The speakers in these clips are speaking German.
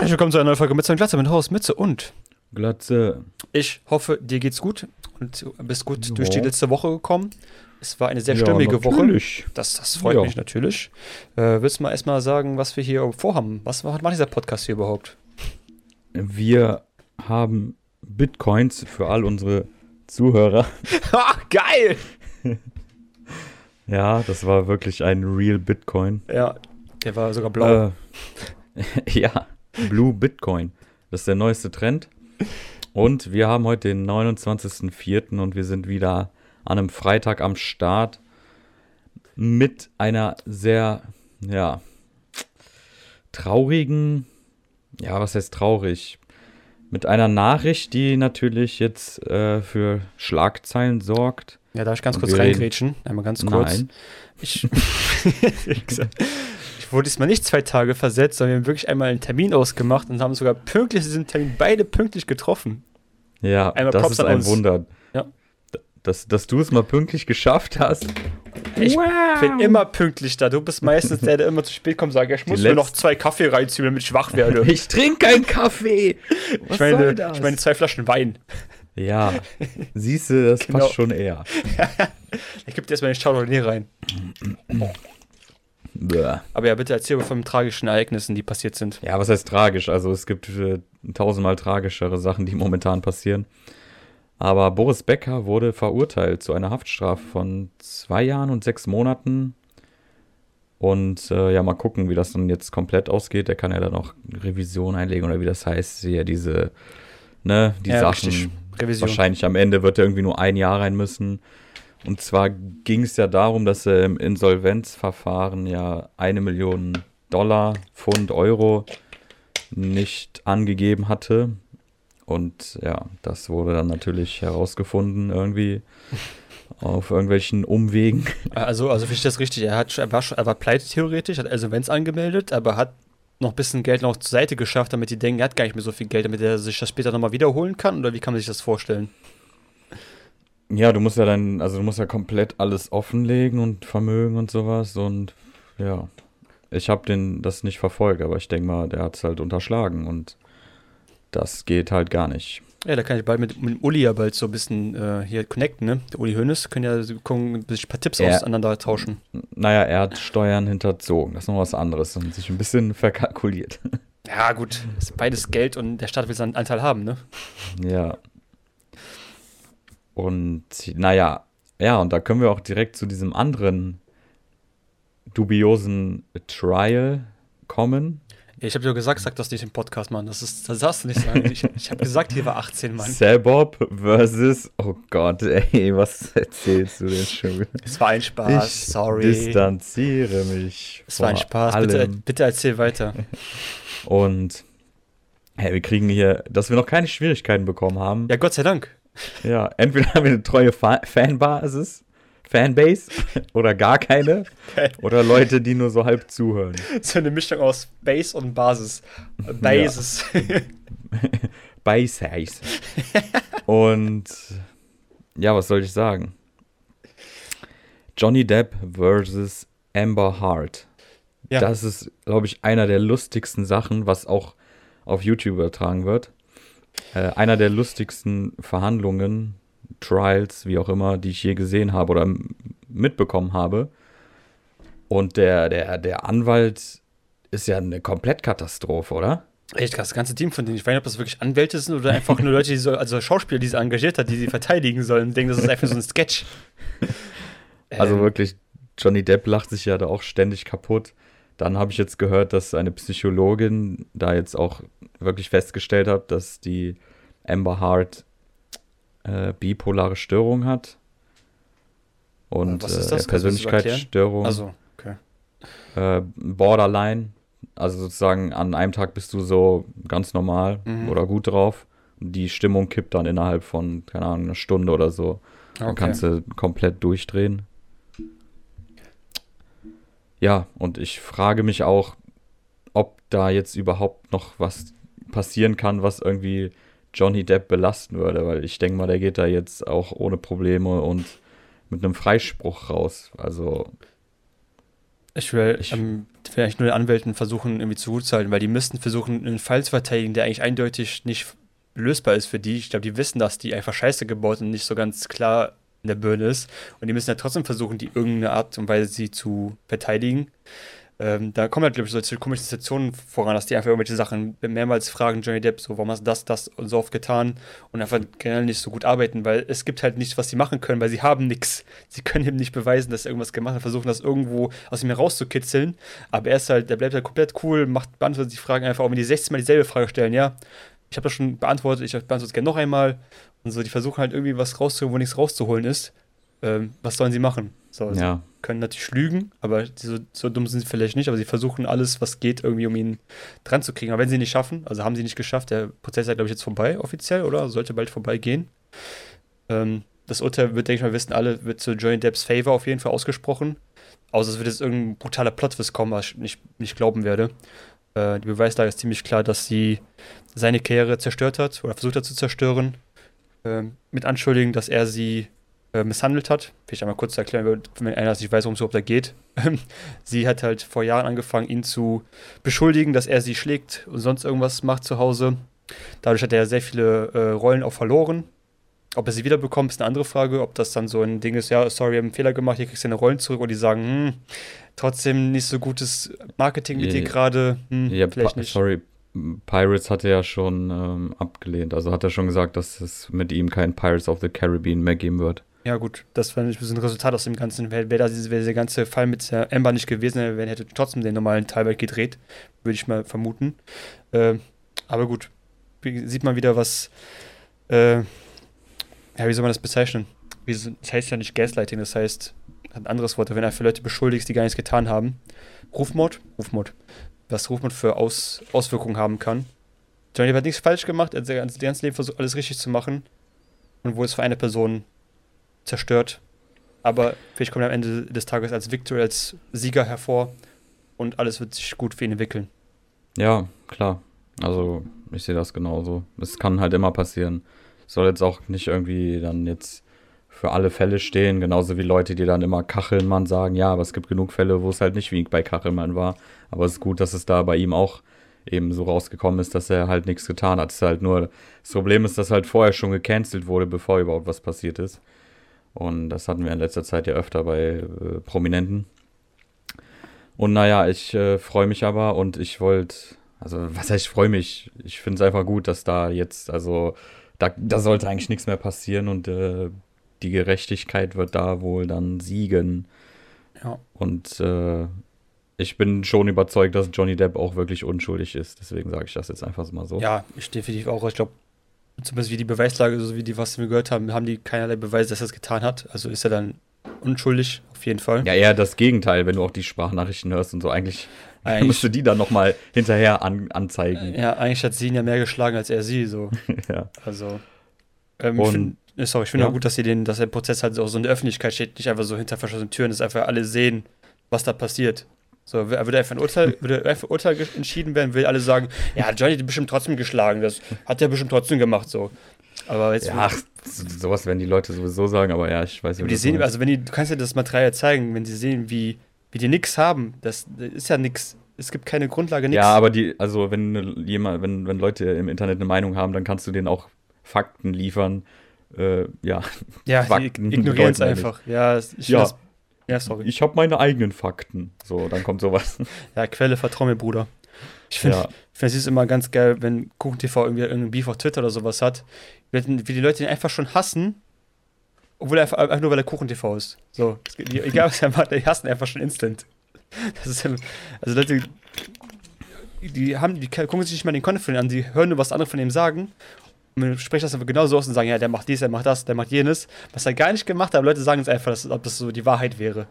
herzlich willkommen zu einer neuen Folge und Glatze mit Haus Mütze und Glatze. ich hoffe, dir geht's gut und du bist gut Ja. durch die letzte Woche gekommen. Es war eine sehr Ja, stürmige Woche. natürlich. Das, das freut Ja. mich natürlich. Äh, willst du mal erstmal sagen, was wir hier vorhaben? Was macht dieser Podcast hier überhaupt? Wir haben Bitcoins für all unsere Zuhörer. Ha, geil! Ja, das war wirklich ein Real Bitcoin. Ja, der war sogar blau. Äh, ja, Blue Bitcoin. Das ist der neueste Trend. Und wir haben heute den 29.04. und wir sind wieder an einem Freitag am Start mit einer sehr, ja, traurigen, ja, was heißt traurig? Mit einer Nachricht, die natürlich jetzt äh, für Schlagzeilen sorgt. ja, darf ich ganz kurz reingrätschen? Einmal ganz kurz. Nein. Ich wurde diesmal nicht zwei Tage versetzt, sondern wir haben wirklich einmal einen Termin ausgemacht und haben sogar pünktlich diesen Termin beide pünktlich getroffen. Ja, Einmal das Props ist ein uns. Wunder. Ja. Dass, dass du es mal pünktlich geschafft hast. Ich bin immer pünktlich da. Du bist meistens der, der immer zu spät kommt und sagt, ich muss mir noch zwei Kaffee reinziehen, damit ich wach werde. Ich trinke keinen Kaffee. Was ich, meine, soll das? ich meine zwei Flaschen Wein. ja, siehst du, das Genau. passt schon eher. Ich gebe dir erstmal den Chardonnay rein. Bäh. Aber ja, bitte erzähl mir von den tragischen Ereignissen, die passiert sind. Ja, was heißt tragisch? Also es gibt äh, tausendmal tragischere Sachen, die momentan passieren. Aber Boris Becker wurde verurteilt zu einer Haftstrafe von zwei Jahren und sechs Monaten. Und äh, ja, mal gucken, wie das dann jetzt komplett ausgeht. Er kann ja dann auch Revision einlegen oder wie das heißt. Ja, diese, ne, die Ja, Sachen. Wahrscheinlich am Ende wird er irgendwie nur ein Jahr rein müssen. Und zwar ging es ja darum, dass er im Insolvenzverfahren ja eine Million Dollar, Pfund, Euro nicht angegeben hatte. Und ja, das wurde dann natürlich herausgefunden irgendwie auf irgendwelchen Umwegen. Also, also verstehe ich das richtig. Er, hat, er, war, schon- er war pleite theoretisch, hat also Events angemeldet, aber hat noch ein bisschen Geld noch zur Seite geschafft, damit die denken, er hat gar nicht mehr so viel Geld, damit er sich das später nochmal wiederholen kann? Oder wie kann man sich das vorstellen? Ja, du musst ja dann, also du musst ja komplett alles offenlegen und Vermögen und sowas. Und ja, ich habe den das nicht verfolgt, aber ich denke mal, der hat es halt unterschlagen und das geht halt gar nicht. Ja, da kann ich bald mit, mit Uli ja bald so ein bisschen äh, hier connecten, ne? Der Uli Hoeneß können ja gucken, sich ein paar Tipps Ja. auseinander tauschen. Naja, er hat Steuern hinterzogen. Das ist noch was anderes und sich ein bisschen verkalkuliert. Ja, gut, ist beides Geld und der Staat will seinen Anteil haben, ne? Ja. Und naja, ja, und da können wir auch direkt zu diesem anderen dubiosen Trial kommen. Ja, ich habe dir gesagt, sag das nicht im Podcast, Mann. Das, ist, das darfst du nicht sagen. Ich, ich habe gesagt, hier war 18, Mann. Sebob versus, oh Gott, ey, was erzählst du denn schon? wieder? Es war ein Spaß, ich sorry. distanziere mich. Es war ein Spaß, bitte, bitte erzähl weiter. Und hey, wir kriegen hier, dass wir noch keine Schwierigkeiten bekommen haben. Ja, Gott sei Dank. Ja, entweder haben wir eine treue Fa Fanbasis, Fanbase oder gar keine. Geil. Oder Leute, die nur so halb zuhören. So eine Mischung aus Base und Basis. Basis. Base Und ja, was soll ich sagen? Johnny Depp versus Amber Hart. Ja. Das ist, glaube ich, einer der lustigsten Sachen, was auch auf YouTube übertragen wird. Äh, einer der lustigsten Verhandlungen, Trials, wie auch immer, die ich je gesehen habe oder mitbekommen habe. Und der, der, der Anwalt ist ja eine Komplettkatastrophe, oder? Echt krass, das ganze Team von denen. Ich weiß nicht, ob das wirklich Anwälte sind oder einfach nur Leute, die so, also Schauspieler, die sie engagiert hat, die sie verteidigen sollen. Denken, das ist einfach so ein Sketch. Also Ähm, wirklich, Johnny Depp lacht sich ja da auch ständig kaputt. Dann habe ich jetzt gehört, dass eine Psychologin da jetzt auch wirklich festgestellt hat, dass die Amber Hart äh, bipolare Störung hat. Und äh, Persönlichkeitsstörung, Also, okay. äh, Borderline. Also sozusagen an einem Tag bist du so ganz normal Mhm. oder gut drauf. Die Stimmung kippt dann innerhalb von, keine Ahnung, einer Stunde oder so. Dann okay. kannst du komplett durchdrehen. Ja, und ich frage mich auch, ob da jetzt überhaupt noch was passieren kann, was irgendwie Johnny Depp belasten würde, weil ich denke mal, der geht da jetzt auch ohne Probleme und mit einem Freispruch raus. Also, Ich will, ich, ähm, vielleicht nur den Anwälten versuchen, irgendwie zu gut zu halten, weil die müssten versuchen, einen Fall zu verteidigen, der eigentlich eindeutig nicht lösbar ist für die. Ich glaube, die wissen, dass die einfach scheiße gebaut und nicht so ganz klar in der Birne ist. Und die müssen ja trotzdem versuchen, die irgendeine Art und Weise sie zu verteidigen. Ähm, da kommen halt, glaube ich, solche komischen Situationen voran, dass die einfach irgendwelche Sachen mehrmals fragen, Johnny Depp, so, warum hast du das, das und so oft getan und einfach generell nicht so gut arbeiten, weil es gibt halt nichts, was sie machen können, weil sie haben nichts. Sie können ihm nicht beweisen, dass er irgendwas gemacht hat, versuchen das irgendwo aus ihm herauszukitzeln, aber er ist halt, der bleibt halt komplett cool, macht, beantwortet die Fragen einfach, auch wenn die 16 Mal dieselbe Frage stellen, ja, ich habe das schon beantwortet, ich beantworte es gerne noch einmal und so, die versuchen halt irgendwie was rauszuholen, wo nichts rauszuholen ist. Ähm, was sollen sie machen? So, ja. Können natürlich lügen, aber so, so, dumm sind sie vielleicht nicht, aber sie versuchen alles, was geht, irgendwie, um ihn dran zu kriegen. Aber wenn sie nicht schaffen, also haben sie nicht geschafft, der Prozess ist, glaube ich, jetzt vorbei, offiziell, oder? Sollte bald vorbei gehen. Ähm, das Urteil wird, denke ich mal, wissen alle, wird zu Johnny Depps Favor auf jeden Fall ausgesprochen. Außer es wird jetzt irgendein brutaler Plotwist kommen, was ich nicht, nicht glauben werde. Äh, die Beweislage ist ziemlich klar, dass sie seine Karriere zerstört hat oder versucht hat zu zerstören. Äh, mit Anschuldigen, dass er sie äh, misshandelt hat. Vielleicht einmal kurz erklären, wenn einer nicht weiß, worum es überhaupt da geht. sie hat halt vor Jahren angefangen, ihn zu beschuldigen, dass er sie schlägt und sonst irgendwas macht zu Hause. Dadurch hat er sehr viele äh, Rollen auch verloren. Ob er sie wiederbekommt, ist eine andere Frage. Ob das dann so ein Ding ist, ja, sorry, wir haben einen Fehler gemacht, hier kriegst du deine Rollen zurück und die sagen, hm, trotzdem nicht so gutes Marketing mit dir gerade. Hm, ja, vielleicht nicht. Sorry, Pirates hatte ja schon ähm, abgelehnt. Also hat er schon gesagt, dass es mit ihm kein Pirates of the Caribbean mehr geben wird. Ja, gut, das war ein Resultat aus dem Ganzen. Wäre wär wär dieser ganze Fall mit der Ember nicht gewesen, dann hätte trotzdem den normalen Teilwelt gedreht, würde ich mal vermuten. Äh, aber gut, sieht man wieder, was. Äh, ja, wie soll man das bezeichnen? das heißt ja nicht Gaslighting, das heißt, ein anderes Wort, wenn er für Leute beschuldigst, die gar nichts getan haben. Rufmord? Rufmord. Was Rufmord für Aus Auswirkungen haben kann. Johnny hat nichts falsch gemacht, er hat sein ganzes Leben versucht, alles richtig zu machen. Und wo es für eine Person zerstört. Aber vielleicht kommt er am Ende des Tages als Victor, als Sieger hervor und alles wird sich gut für ihn entwickeln. Ja, klar. Also ich sehe das genauso. Es kann halt immer passieren. Soll jetzt auch nicht irgendwie dann jetzt für alle Fälle stehen, genauso wie Leute, die dann immer Kachelmann sagen, ja, aber es gibt genug Fälle, wo es halt nicht wie bei Kachelmann war. Aber es ist gut, dass es da bei ihm auch eben so rausgekommen ist, dass er halt nichts getan hat. Es ist halt nur, das Problem ist, dass halt vorher schon gecancelt wurde, bevor überhaupt was passiert ist. Und das hatten wir in letzter Zeit ja öfter bei äh, Prominenten. Und naja, ich äh, freue mich aber und ich wollte, also was heißt, ich freue mich. Ich finde es einfach gut, dass da jetzt, also da, da sollte eigentlich nichts mehr passieren und äh, die Gerechtigkeit wird da wohl dann siegen. Ja. Und äh, ich bin schon überzeugt, dass Johnny Depp auch wirklich unschuldig ist. Deswegen sage ich das jetzt einfach mal so. Ja, ich definitiv auch. Ich glaube, zumindest wie die Beweislage, so wie die, was wir gehört haben, haben die keinerlei Beweise, dass er es getan hat. Also ist er dann unschuldig, auf jeden Fall. Ja, eher das Gegenteil, wenn du auch die Sprachnachrichten hörst und so. Eigentlich, eigentlich musst du die dann nochmal hinterher an, anzeigen. Ja, eigentlich hat sie ihn ja mehr geschlagen als er sie, so. ja. Also. Ähm, ich find, äh, sorry, ich finde ja. auch gut, dass sie den, dass der Prozess halt auch so in der Öffentlichkeit steht, nicht einfach so hinter verschlossenen Türen, dass einfach alle sehen, was da passiert. So, würde einfach ein Urteil, würde einfach ein Urteil entschieden werden, will alle sagen, ja, Johnny hat bestimmt trotzdem geschlagen, das hat er bestimmt trotzdem gemacht, so. Aber jetzt. Ja, ach, sowas werden die Leute sowieso sagen, aber ja, ich weiß nicht. die sehen, also wenn die, du kannst ja das Material zeigen, wenn sie sehen, wie, wie die nichts haben, das, das ist ja nichts. Es gibt keine Grundlage, nichts. Ja, aber die, also wenn jemand, wenn, wenn Leute im Internet eine Meinung haben, dann kannst du denen auch Fakten liefern. Äh, ja, ja ignorieren es einfach. Ja, ich ja. Das, ja, sorry. Ich habe meine eigenen Fakten. So, dann kommt sowas. Ja, Quelle, vertrau mir, Bruder. Ich finde ja. es ist immer ganz geil, wenn KuchenTV irgendwie irgendeinen Beef auf Twitter oder sowas hat, wie die Leute ihn einfach schon hassen, obwohl er einfach, einfach nur weil er KuchenTV ist. So, egal was er macht, die hassen einfach schon instant. Das ist also Leute, die haben, die gucken sich nicht mal den Content von ihm an, die hören nur was andere von ihm sagen man spricht das einfach genauso aus und sagen, ja, der macht dies, der macht das, der macht jenes. Was er gar nicht gemacht hat, aber Leute sagen es einfach, dass, ob das so die Wahrheit wäre.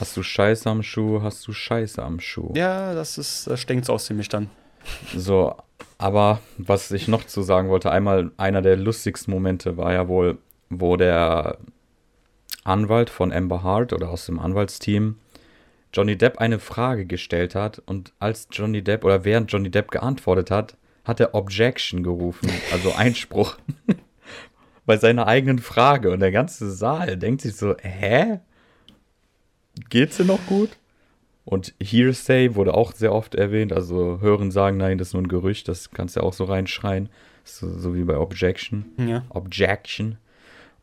Hast du Scheiße am Schuh, hast du Scheiße am Schuh. Ja, das ist, das stinkt so aus ziemlich dann. So, aber was ich noch zu sagen wollte, einmal einer der lustigsten Momente war ja wohl, wo der Anwalt von Amber Hart oder aus dem Anwaltsteam Johnny Depp eine Frage gestellt hat und als Johnny Depp oder während Johnny Depp geantwortet hat, hat er Objection gerufen, also Einspruch, bei seiner eigenen Frage. Und der ganze Saal denkt sich so, hä? Geht's dir noch gut? Und Hearsay wurde auch sehr oft erwähnt. Also hören, sagen, nein, das ist nur ein Gerücht. Das kannst du ja auch so reinschreien. So, so wie bei Objection. Ja. Objection.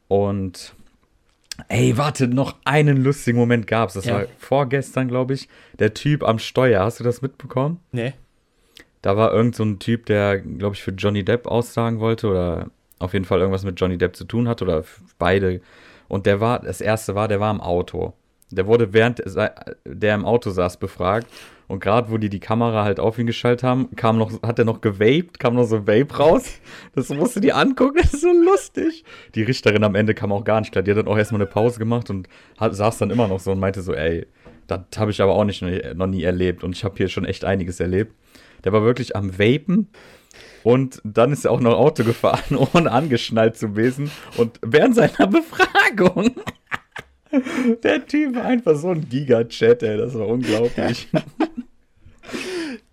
Und ey, warte, noch einen lustigen Moment gab's. Das Ja. war vorgestern, glaube ich. Der Typ am Steuer. Hast du das mitbekommen? Nee. Da war irgend so ein Typ, der, glaube ich, für Johnny Depp aussagen wollte oder auf jeden Fall irgendwas mit Johnny Depp zu tun hat oder beide. Und der war, das erste war, der war im Auto. Der wurde während se- der im Auto saß befragt. Und gerade wo die die Kamera halt auf ihn geschaltet haben, kam noch, hat er noch gewaped, kam noch so Vape raus. Das musste die angucken, das ist so lustig. Die Richterin am Ende kam auch gar nicht klar. Die hat dann auch erstmal eine Pause gemacht und hat, saß dann immer noch so und meinte so, ey, das habe ich aber auch nicht noch nie erlebt. Und ich habe hier schon echt einiges erlebt. Der war wirklich am Vapen und dann ist er auch noch Auto gefahren, ohne angeschnallt zu gewesen. Und während seiner Befragung, der Typ war einfach so ein Giga-Chat, ey, das war unglaublich.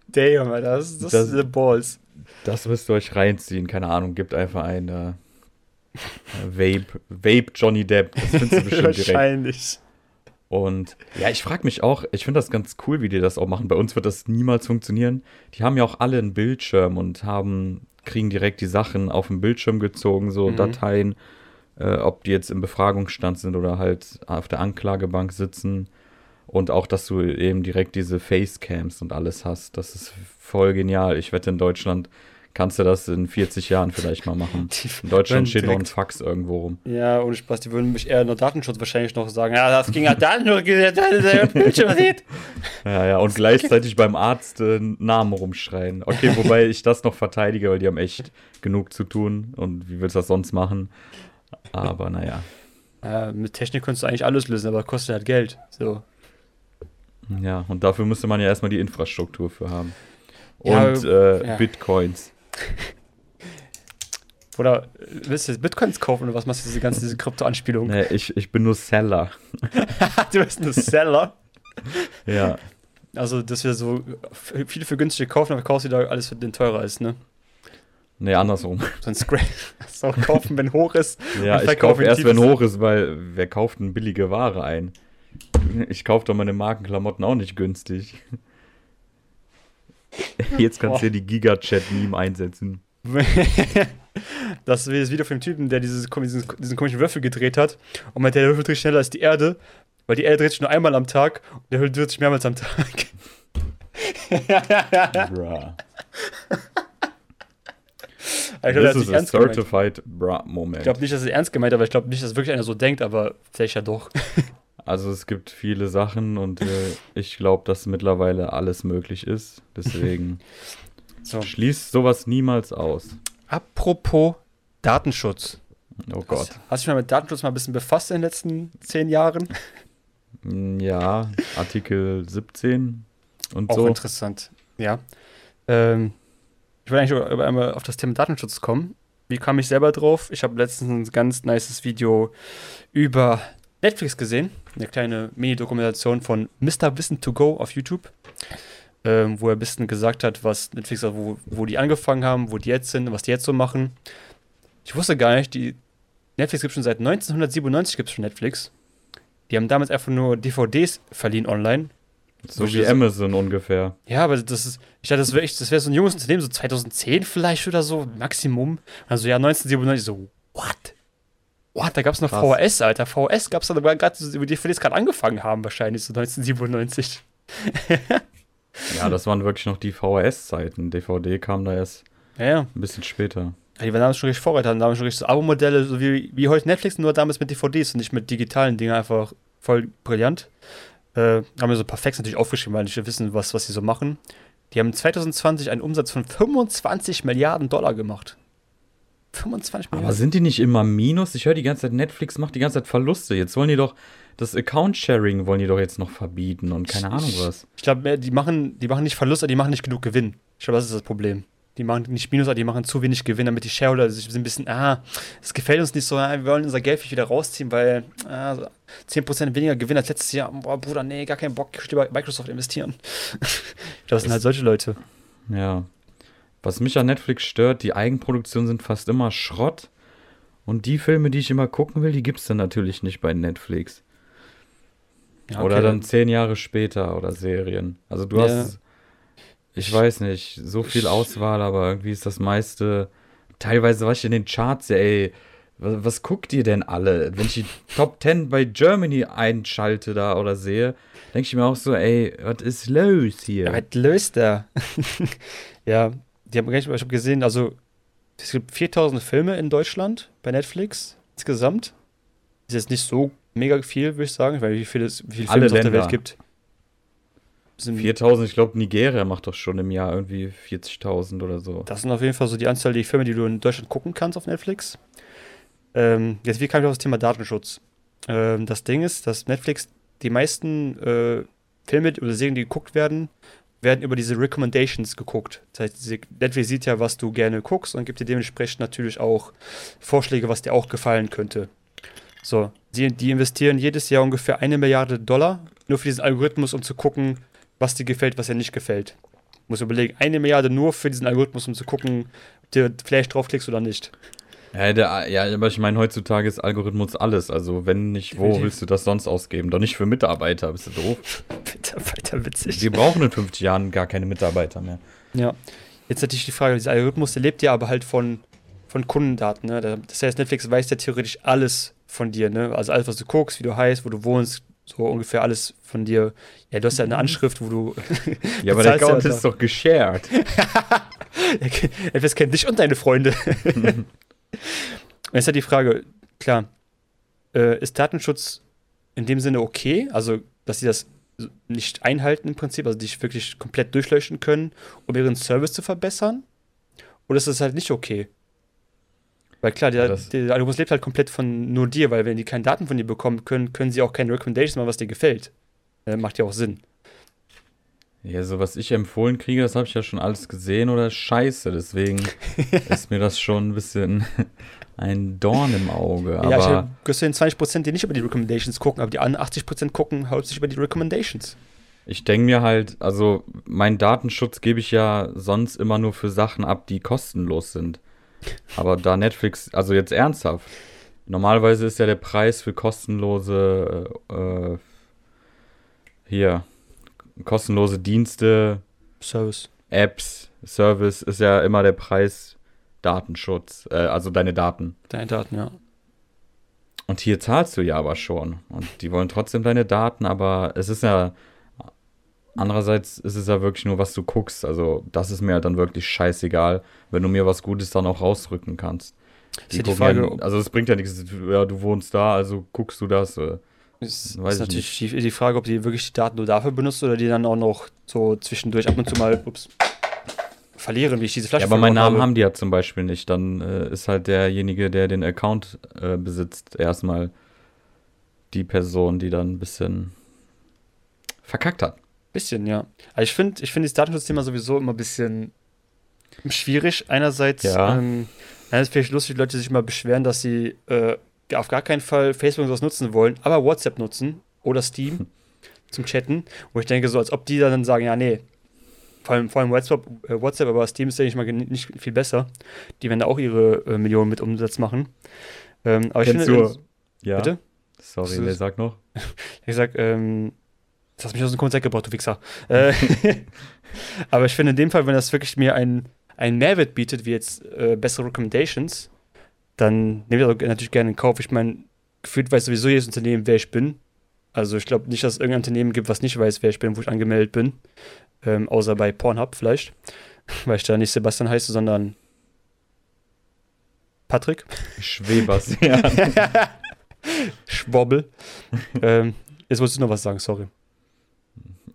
Damn, Alter, das, das, Das- ist the Balls. Das müsst ihr euch reinziehen, keine Ahnung, gibt einfach ein äh, Vape, Vape Johnny Depp, das findest du bestimmt direkt. Wahrscheinlich. Und ja, ich frage mich auch, ich finde das ganz cool, wie die das auch machen. Bei uns wird das niemals funktionieren. Die haben ja auch alle einen Bildschirm und haben, kriegen direkt die Sachen auf den Bildschirm gezogen, so Mhm. Dateien, äh, ob die jetzt im Befragungsstand sind oder halt auf der Anklagebank sitzen. Und auch, dass du eben direkt diese Facecams und alles hast. Das ist voll genial. Ich wette, in Deutschland kannst du das in 40 Jahren vielleicht mal machen. In Deutschland steht noch ein Fax irgendwo rum. Ja, ohne Spaß, die würden mich eher in der Datenschutz wahrscheinlich noch sagen, ja, das ging ja dann nur, Bildschirm sieht. Ja, ja, und gleichzeitig beim Arzt äh, Namen rumschreien. Okay, wobei ich das noch verteidige, weil die haben echt genug zu tun. Und wie willst du das sonst machen? Aber naja. Äh, mit Technik könntest du eigentlich alles lösen, aber kostet halt Geld. So. Ja, und dafür müsste man ja erstmal die Infrastruktur für haben. Ja, Und äh, ja. Bitcoins. Oder willst du jetzt Bitcoins kaufen oder was machst du diese ganze diese Krypto-Anspielung? Nee, ich, ich bin nur Seller. du bist ein Seller. Ja. Also, dass wir so viele für günstige kaufen, aber kaufst du da alles für den teurer ist, ne? Nee, andersrum. So ein Scrap. So kaufen, wenn hoch ist. Ja, ich kaufe erst, wenn hoch ist, weil wer kauft denn billige Ware ein? Ich kaufe doch meine Markenklamotten auch nicht günstig. Jetzt kannst du dir die Giga-Chat-Meme einsetzen. Das ist wie das Video von dem Typen, der dieses, diesen, diesen komischen Würfel gedreht hat. Und meinte, der Würfel dreht schneller als die Erde, weil die Erde dreht sich nur einmal am Tag und der Würfel dreht sich mehrmals am Tag. Bruh. Ich glaube, This der hat is sich a ernst gemeint. certified bra Moment. Ich glaube nicht, dass er ernst gemeint hat, aber ich glaube nicht, dass wirklich einer so denkt, aber vielleicht ja doch. Also es gibt viele Sachen und äh, ich glaube, dass mittlerweile alles möglich ist. Deswegen So. schließt sowas niemals aus. Apropos Datenschutz. Oh Gott. Hast, hast du dich mal mit Datenschutz mal ein bisschen befasst in den letzten zehn Jahren? Mm, Ja, Artikel 17 und Auch so. interessant. Ja. Ähm, ich wollte eigentlich über einmal auf das Thema Datenschutz kommen. Wie kam ich selber drauf? Ich habe letztens ein ganz nices Video über Netflix gesehen. Eine kleine Mini-Dokumentation von Mr. Wissen to Go auf YouTube. Ähm, wo er ein bisschen gesagt hat, was Netflix, wo, wo die angefangen haben, wo die jetzt sind, was die jetzt so machen. Ich wusste gar nicht, die Netflix gibt schon seit 1997 gibt es schon Netflix. Die haben damals einfach nur DVDs verliehen online. So wie Amazon ungefähr. Ja, aber das ist, ich dachte, das wäre das wäre so ein junges Unternehmen, so 2010 vielleicht oder so, Maximum. Also ja, 1997, so, what? What? Da gab es noch Krass. VHS, Alter. VHS gab es dann gerade, über DVDs gerade angefangen haben, wahrscheinlich, so 1997. Ja, das waren wirklich noch die VHS-Zeiten. DVD kam da erst Ja, ja. ein bisschen später. Ja, Die waren damals schon richtig Vorreiter, damals schon richtig so Abo-Modelle, so wie, wie heute Netflix, nur damals mit DVDs und nicht mit digitalen Dingen, einfach voll brillant. Äh, haben wir so perfekt natürlich aufgeschrieben, weil nicht wissen, was, was sie so machen. Die haben 2020 einen Umsatz von 25 Milliarden Dollar gemacht. 25 Aber Milliarden. sind die nicht immer Minus? Ich höre die ganze Zeit, Netflix macht die ganze Zeit Verluste. Jetzt wollen die doch, das Account-Sharing wollen die doch jetzt noch verbieten und keine Ahnung was. Ich glaube, die machen, die machen nicht Verlust, aber die machen nicht genug Gewinn. Ich glaube, das ist das Problem. Die machen nicht Minus, aber die machen zu wenig Gewinn, damit die Shareholder sich ein bisschen, ah, es gefällt uns nicht so, ah, wir wollen unser Geld wieder rausziehen, weil ah, so 10% weniger Gewinn als letztes Jahr. Boah, Bruder, nee, gar keinen Bock, ich will bei Microsoft investieren. ich glaube, das sind halt solche Leute. Ja. Was mich an Netflix stört, die Eigenproduktionen sind fast immer Schrott. Und die Filme, die ich immer gucken will, die gibt es dann natürlich nicht bei Netflix. Ja, okay, oder dann zehn Jahre später oder Serien. Also du ja. hast, ich weiß nicht, so viel Auswahl, aber irgendwie ist das meiste, teilweise was ich in den Charts, ey, was, was, guckt ihr denn alle? Wenn ich die Top 10 bei Germany einschalte da oder sehe, denke ich mir auch so, ey, was ist los hier? Was löst da? ja, die haben ich habe gesehen, also es gibt 4000 Filme in Deutschland bei Netflix insgesamt. Ist jetzt nicht so mega viel, würde ich sagen, weil wie viele, wie viele Filme es auf der Welt gibt. 4000, ich glaube, Nigeria macht doch schon im Jahr irgendwie 40.000 oder so. Das sind auf jeden Fall so die Anzahl der Filme, die du in Deutschland gucken kannst auf Netflix. Ähm, jetzt, wie kam ich auf das Thema Datenschutz? Ähm, das Ding ist, dass Netflix die meisten äh, Filme oder Serien, die geguckt werden, werden über diese Recommendations geguckt. Das heißt, Netflix sieht ja, was du gerne guckst und gibt dir dementsprechend natürlich auch Vorschläge, was dir auch gefallen könnte. So, die, die investieren jedes Jahr ungefähr eine Milliarde Dollar nur für diesen Algorithmus, um zu gucken, was dir gefällt, was dir nicht gefällt. Muss überlegen, eine Milliarde nur für diesen Algorithmus, um zu gucken, ob du vielleicht draufklickst oder nicht. Ja, der, ja, aber ich meine, heutzutage ist Algorithmus alles. Also, wenn nicht, wo willst du das sonst ausgeben? Doch nicht für Mitarbeiter, bist du doof? Mitarbeiter, witzig. Wir brauchen in 50 Jahren gar keine Mitarbeiter mehr. Ja. Jetzt natürlich die Frage: Dieser Algorithmus, der lebt ja aber halt von, von Kundendaten. Ne? Das heißt, Netflix weiß ja theoretisch alles von dir. Ne? Also, alles, was du guckst, wie du heißt, wo du wohnst, so ungefähr alles von dir. Ja, du hast ja eine Anschrift, wo du. ja, aber der Account ja ist doch geshared. Etwas kennt dich und deine Freunde. Jetzt ist halt die Frage, klar, äh, ist Datenschutz in dem Sinne okay? Also, dass sie das nicht einhalten im Prinzip, also dich wirklich komplett durchlöschen können, um ihren Service zu verbessern? Oder ist das halt nicht okay? Weil klar, der, ja, der Algorithmus lebt halt komplett von nur dir, weil wenn die keine Daten von dir bekommen können, können sie auch keine Recommendations machen, was dir gefällt. Äh, macht ja auch Sinn. Ja, so was ich empfohlen kriege, das habe ich ja schon alles gesehen oder scheiße. Deswegen ist mir das schon ein bisschen ein Dorn im Auge. Aber ja, ich habe den 20%, die nicht über die Recommendations gucken, aber die anderen 80% gucken hauptsächlich über die Recommendations. Ich denke mir halt, also meinen Datenschutz gebe ich ja sonst immer nur für Sachen ab, die kostenlos sind. Aber da Netflix, also jetzt ernsthaft, normalerweise ist ja der Preis für kostenlose äh, hier kostenlose Dienste, Service. Apps, Service ist ja immer der Preis Datenschutz, äh, also deine Daten. Deine Daten, ja. Und hier zahlst du ja aber schon. Und die wollen trotzdem deine Daten, aber es ist ja. Andererseits ist es ja wirklich nur, was du guckst. Also, das ist mir halt dann wirklich scheißegal, wenn du mir was Gutes dann auch rausrücken kannst. Die, die Frage, ja, also, es bringt ja nichts. Ja, du wohnst da, also guckst du das. Äh. Ist, ist natürlich die, die, Frage, ob die wirklich die Daten nur dafür benutzt oder die dann auch noch so zwischendurch ab und zu mal ups, verlieren, wie ich diese Flasche Ja, aber meinen Namen habe. haben die ja zum Beispiel nicht. Dann äh, ist halt derjenige, der den Account äh, besitzt, erstmal die Person, die dann ein bisschen verkackt hat. Bisschen, ja. Also ich finde ich find das Datenschutzthema sowieso immer ein bisschen schwierig. Einerseits, ja. ähm, einerseits vielleicht lustig, Leute sich immer beschweren, dass sie äh, auf gar keinen Fall Facebook und sowas nutzen wollen, aber WhatsApp nutzen oder Steam zum Chatten, wo ich denke, so als ob die dann sagen, ja, nee, vor allem, vor allem WhatsApp, äh, WhatsApp, aber Steam ist ja nicht mal nicht viel besser. Die werden da auch ihre äh, Millionen mit Umsatz machen. Ähm, aber Kennst ich finde, du, ja. Bitte? Sorry, wer sagt noch? ich sag, ähm, das hast mich aus dem Konzept gebracht, du Wichser. Äh, aber ich finde in dem Fall, wenn das wirklich mir einen Mehrwert bietet, wie jetzt äh, bessere Recommendations, dann nehme ich das natürlich gerne in Kauf. Ich meine, gefühlt weiß sowieso jedes Unternehmen, wer ich bin. Also ich glaube nicht, dass es irgendein Unternehmen gibt, was nicht weiß, wer ich bin, wo ich angemeldet bin. Ähm, außer bei Pornhub vielleicht. Weil ich da nicht Sebastian heiße, sondern Patrick. Schwebers, ja. Schwobbel. ähm, jetzt wolltest du noch was sagen, sorry.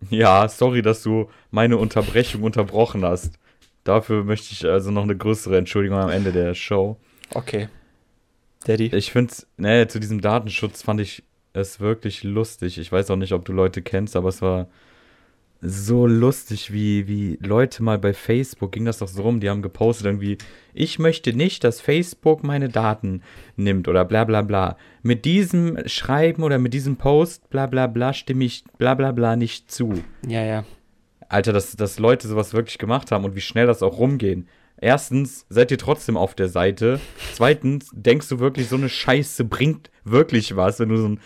Ja, sorry, dass du meine Unterbrechung unterbrochen hast. Dafür möchte ich also noch eine größere Entschuldigung am Ende der Show. Okay. Daddy. Ich finde es, ne, zu diesem Datenschutz fand ich es wirklich lustig. Ich weiß auch nicht, ob du Leute kennst, aber es war so lustig, wie, wie Leute mal bei Facebook, ging das doch so rum, die haben gepostet irgendwie, ich möchte nicht, dass Facebook meine Daten nimmt oder bla bla bla. Mit diesem Schreiben oder mit diesem Post, bla bla bla, stimme ich bla bla bla nicht zu. Ja, ja. Alter, dass, dass Leute sowas wirklich gemacht haben und wie schnell das auch rumgehen. Erstens, seid ihr trotzdem auf der Seite. Zweitens, denkst du wirklich, so eine Scheiße bringt wirklich was, wenn du so ein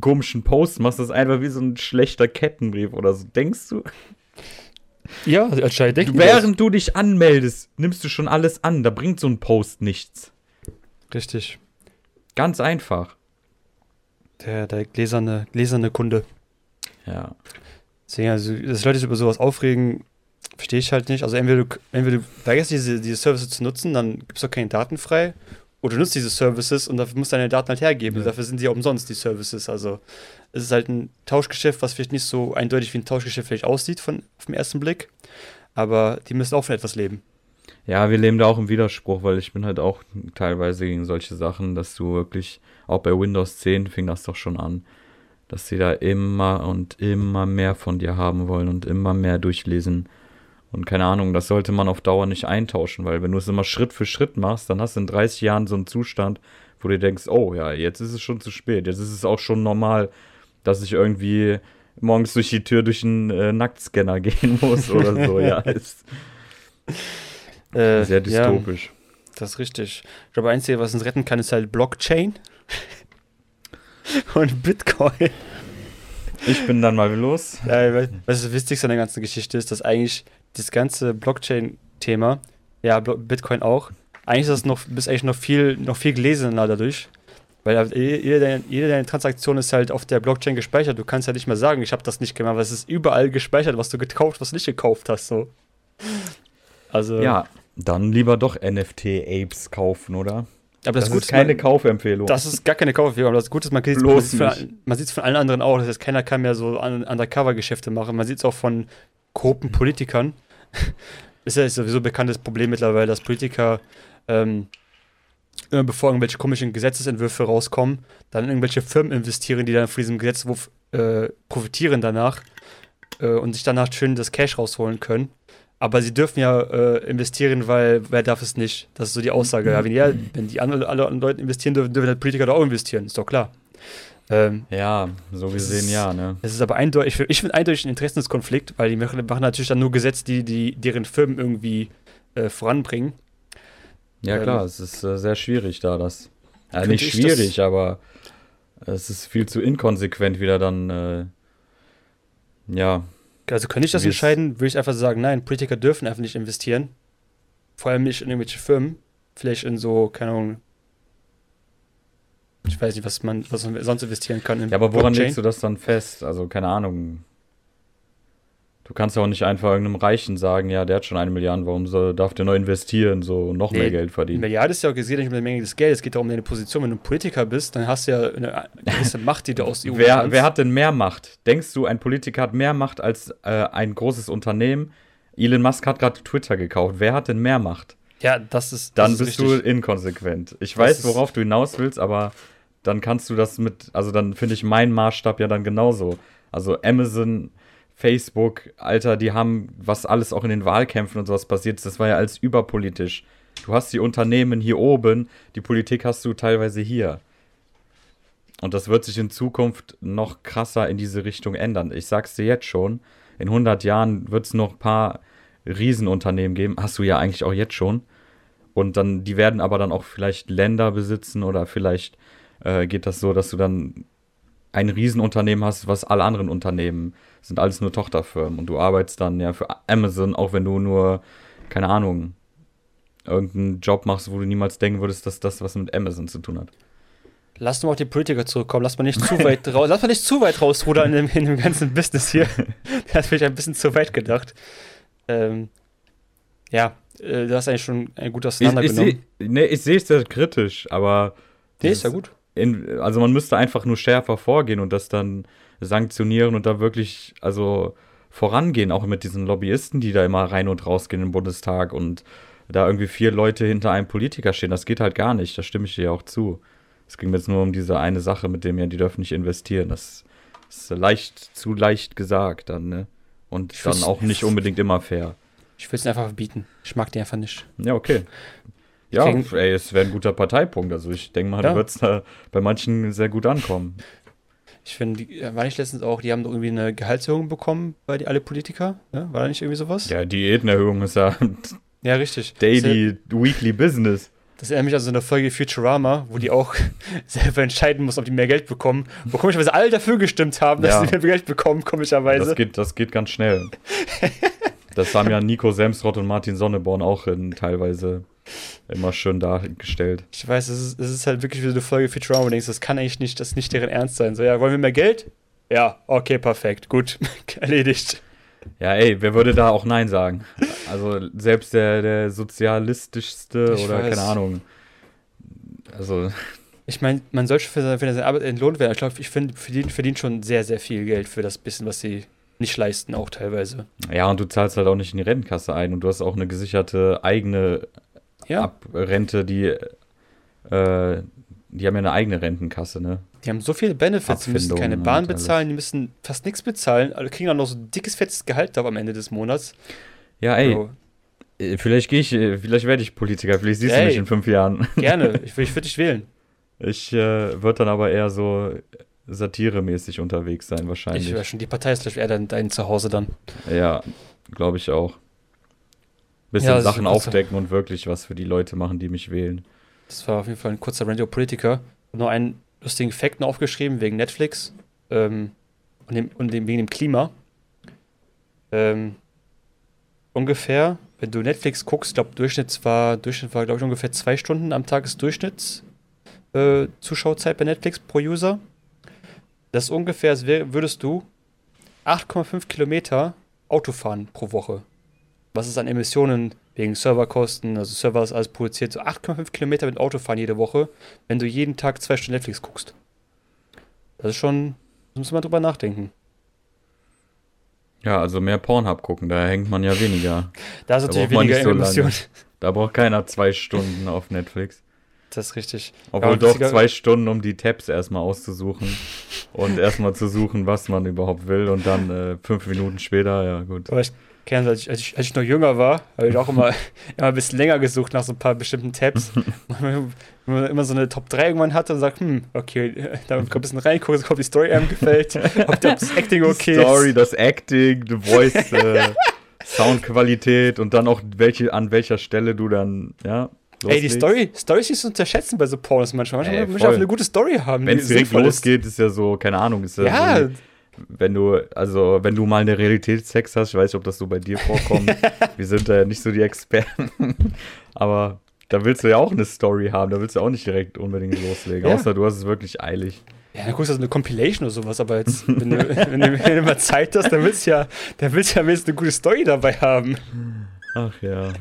komischen Post machst, das ist einfach wie so ein schlechter Kettenbrief oder so. Denkst du? Ja, anscheinend denken du, Während du dich anmeldest, nimmst du schon alles an. Da bringt so ein Post nichts. Richtig. Ganz einfach. Der, der gläserne, gläserne Kunde. Ja. Deswegen, also, dass Leute sich über sowas aufregen, verstehe ich halt nicht. Also entweder du, entweder du weigerst diese, diese Services zu nutzen, dann gibst du keine Daten frei. Oder du nutzt diese Services und dafür musst du deine Daten halt hergeben. Ja. Dafür sind die ja umsonst, die Services. Also es ist halt ein Tauschgeschäft, was vielleicht nicht so eindeutig wie ein Tauschgeschäft vielleicht aussieht von, auf den ersten Blick. Aber die müssen auch von etwas leben. Ja, wir leben da auch im Widerspruch, weil ich bin halt auch teilweise gegen solche Sachen, dass du wirklich, auch bei Windows 10 fing das doch schon an, dass sie da immer und immer mehr von dir haben wollen und immer mehr durchlesen und keine Ahnung, das sollte man auf Dauer nicht eintauschen, weil wenn du es immer Schritt für Schritt machst, dann hast du in 30 Jahren so einen Zustand, wo du denkst, oh ja, jetzt ist es schon zu spät, jetzt ist es auch schon normal, dass ich irgendwie morgens durch die Tür durch einen äh, Nacktscanner gehen muss oder so. ja, ist äh, sehr dystopisch. Ja, das ist richtig. Ich glaube, einzige, was uns retten kann, ist halt Blockchain und Bitcoin. Ich bin dann mal los. Ja, was das Wichtigste an der ganzen Geschichte ist, dass eigentlich das ganze Blockchain-Thema, ja, Bitcoin auch, eigentlich ist das noch, bist eigentlich noch viel, noch viel gelesener dadurch. Weil jede deine, jede deine Transaktion ist halt auf der Blockchain gespeichert. Du kannst ja nicht mehr sagen, ich habe das nicht gemacht, weil es ist überall gespeichert, was du gekauft, was du nicht gekauft hast. So. Also. Ja, dann lieber doch NFT-Apes kaufen, oder? Aber das, das ist keine man, Kaufempfehlung. Das ist gar keine Kaufempfehlung. Aber das Gute ist, man, man sieht es von, allen anderen auch. Das heißt, keiner kann mehr so Undercover-Geschäfte machen. Man sieht es auch von korrupten Politikern. ist ja sowieso bekanntes Problem mittlerweile, dass Politiker ähm, bevor irgendwelche komischen Gesetzesentwürfe rauskommen, dann irgendwelche Firmen investieren, die dann von diesem Gesetzentwurf äh, profitieren danach äh, und sich danach schön das Cash rausholen können. Aber sie dürfen ja äh, investieren, weil wer darf es nicht? Das ist so die Aussage. Ja, wenn, ja, wenn die anderen, alle anderen Leute investieren dürfen, dürfen die Politiker da auch investieren. Ist doch klar. Ähm, ja, so gesehen ist, ja. Ne? Es ist aber eindeutig, ich finde eindeutig ein Interessenskonflikt, weil die machen, natürlich dann nur Gesetze, die, die deren Firmen irgendwie äh, voranbringen. Ja, ähm, klar, es ist äh, sehr schwierig da, das. Ja, nicht schwierig, aber es ist viel zu inkonsequent wieder dann, äh, ja. Also könnte ich das entscheiden, würde ich einfach sagen, nein, Politiker dürfen einfach nicht investieren. Vor allem nicht in irgendwelche Firmen. Vielleicht in so, keine Ahnung, ich weiß nicht, was man, was man sonst investieren kann. ja, aber woran Blockchain. legst du das dann fest? Also, keine Ahnung. Du kannst ja auch nicht einfach irgendeinem Reichen sagen, ja, der hat schon eine Milliarde, warum soll, darf der neu investieren, so noch nee, mehr Geld verdienen? Milliarde ist ja auch gesehen nicht um eine Menge des Geldes, es geht auch um deine Position. Wenn du Politiker bist, dann hast du ja eine gewisse Macht, die du aus EU wer, wer hat denn mehr Macht? Denkst du, ein Politiker hat mehr Macht als äh, ein großes Unternehmen? Elon Musk hat gerade Twitter gekauft. Wer hat denn mehr Macht? Ja, das ist. Dann das bist ist du inkonsequent. Ich das weiß, worauf du hinaus willst, aber dann kannst du das mit, also dann finde ich meinen Maßstab ja dann genauso. Also Amazon, Facebook, Alter, die haben, was alles auch in den Wahlkämpfen und sowas passiert ist, das war ja alles überpolitisch. Du hast die Unternehmen hier oben, die Politik hast du teilweise hier. Und das wird sich in Zukunft noch krasser in diese Richtung ändern. Ich sag's dir jetzt schon, in 100 Jahren wird es noch ein paar Riesenunternehmen geben. Hast du ja eigentlich auch jetzt schon. Und dann, die werden aber dann auch vielleicht Länder besitzen oder vielleicht äh, geht das so, dass du dann ein Riesenunternehmen hast, was alle anderen Unternehmen sind alles nur Tochterfirmen und du arbeitest dann ja für Amazon, auch wenn du nur, keine Ahnung, irgendeinen Job machst, wo du niemals denken würdest, dass das was mit Amazon zu tun hat. Lass nur auf die Politiker zurückkommen, lass mal nicht zu weit raus, lass mal nicht zu weit rausrudern in, in dem ganzen Business hier. das ist vielleicht ein bisschen zu weit gedacht. Ähm, ja, äh, du hast eigentlich schon ein gut auseinandergenommen. Ich, ich nee, ich sehe es sehr kritisch, aber. Nee, ist ja gut in, also man müsste einfach nur schärfer vorgehen und das dann sanktionieren und da wirklich, also vorangehen, auch mit diesen Lobbyisten, die da immer rein und rausgehen im Bundestag und da irgendwie vier Leute hinter einem Politiker stehen. Das geht halt gar nicht, da stimme ich dir auch zu. Es ging jetzt nur um diese eine Sache, mit dem ja, die dürfen nicht investieren. Das ist leicht, zu leicht gesagt dann, ne? Und dann auch nicht unbedingt immer fair. Ich will es einfach verbieten. Ich mag die einfach nicht. Ja, okay. Ja, ey, es wäre ein guter Parteipunkt. Also ich denke mal, ja. wird es da bei manchen sehr gut ankommen. Ich finde, war nicht letztens auch, die haben doch irgendwie eine Gehaltserhöhung bekommen bei die, alle Politiker? Ja? War da nicht irgendwie sowas? Ja, Diätenerhöhung ist ja. Ja, richtig. Daily, ja, Weekly Business. Das erinnert mich an so eine Folge Futurama, wo die auch selber entscheiden muss, ob die mehr Geld bekommen. Wo komischerweise alle dafür gestimmt haben, dass Ja. sie mehr Geld bekommen, komischerweise. Das geht, das geht ganz schnell. Das haben ja Nico Semsrott und Martin Sonneborn auch in, teilweise immer schön dargestellt. Ich weiß, es ist, es ist halt wirklich wie so eine Folge Futurama, wo du denkst, das kann eigentlich nicht, das nicht deren Ernst sein. So, ja, wollen wir mehr Geld? Ja, okay, perfekt, gut, erledigt. Ja, ey, wer würde da auch Nein sagen? Also selbst der, der sozialistischste Ich oder weiß. keine Ahnung. Also, Ich meine, man soll schon für seine, für seine Arbeit entlohnt werden. Ich glaube, ich finde, verdient, verdient schon sehr, sehr viel Geld für das bisschen, was sie nicht leisten, auch teilweise. ja, und du zahlst halt auch nicht in die Rentenkasse ein und du hast auch eine gesicherte eigene Ja, Abrente, die, äh, die haben ja eine eigene Rentenkasse, ne? Die haben so viele Benefits, die müssen keine Bahn bezahlen, die müssen fast nichts bezahlen, also kriegen auch noch so ein dickes, fettes Gehalt da am Ende des Monats. Ja, ey, So, äh, vielleicht gehe ich, äh, vielleicht werde ich Politiker, vielleicht siehst du Ey. mich in fünf Jahren. gerne, ich, ich würde dich wählen. Ich äh, würde dann aber eher so satiremäßig unterwegs sein, wahrscheinlich. Ich wäre schon, die Partei ist vielleicht eher dein, dein Zuhause dann. Ja, glaube ich auch. Bisschen Ja, Sachen ein aufdecken und wirklich was für die Leute machen, die mich wählen. Das war auf jeden Fall ein kurzer Radio Politiker. Noch einen lustigen noch aufgeschrieben wegen Netflix ähm, und, dem, und dem, wegen dem Klima. Ähm, ungefähr, wenn du Netflix guckst, glaube, Durchschnitt war, Durchschnitt war, glaube ich, ungefähr zwei Stunden am Tag ist Durchschnitts äh, Zuschauerzeit bei Netflix pro User. Das ist ungefähr, als würdest du 8,5 Kilometer Auto fahren pro Woche. Was ist an Emissionen wegen Serverkosten, also Server ist alles produziert, so 8,5 Kilometer mit Auto fahren jede Woche, wenn du jeden Tag zwei Stunden Netflix guckst. Das ist schon, da muss man drüber nachdenken. Ja, also mehr Pornhub gucken, da hängt man ja weniger. Da ist Da natürlich man weniger so. Emissionen. Da braucht keiner zwei Stunden auf Netflix. Das ist richtig. Obwohl Ja, doch zwei Stunden, um die Tabs erstmal auszusuchen und erstmal zu suchen, was man überhaupt will und dann äh, fünf Minuten später, ja gut. Aber ich kenne als ich, als ich, als ich noch jünger war, habe ich auch immer, immer ein bisschen länger gesucht nach so ein paar bestimmten Tabs. Wenn man immer so eine Top 3 irgendwann hatte und sagt, hm, okay, da kommt ein bisschen reingucken, ob die Story einem gefällt, ob das Acting okay Story, ist. das Acting, the Voice, äh, Soundqualität und dann auch welche, an welcher Stelle du dann, ja. Ey, die. Story, Story ist nicht zu unterschätzen bei so Pornos manchmal. Manchmal muss einfach eine gute Story haben. Wenn es direkt sinnvoll ist. losgeht, ist ja so, keine Ahnung, ist ja, Ja, so, wenn du, also wenn du mal eine Realitätsex hast, ich weiß nicht, ob das so bei dir vorkommt, wir sind da ja nicht so die Experten, aber da willst du ja auch eine Story haben, da willst du auch nicht direkt unbedingt loslegen, Ja. außer du hast es wirklich eilig. ja, dann guckst du so eine Compilation oder sowas, aber jetzt, wenn du, wenn du, wenn du mal Zeit hast, dann willst du ja, dann willst du ja wenigstens eine gute Story dabei haben. Ach ja.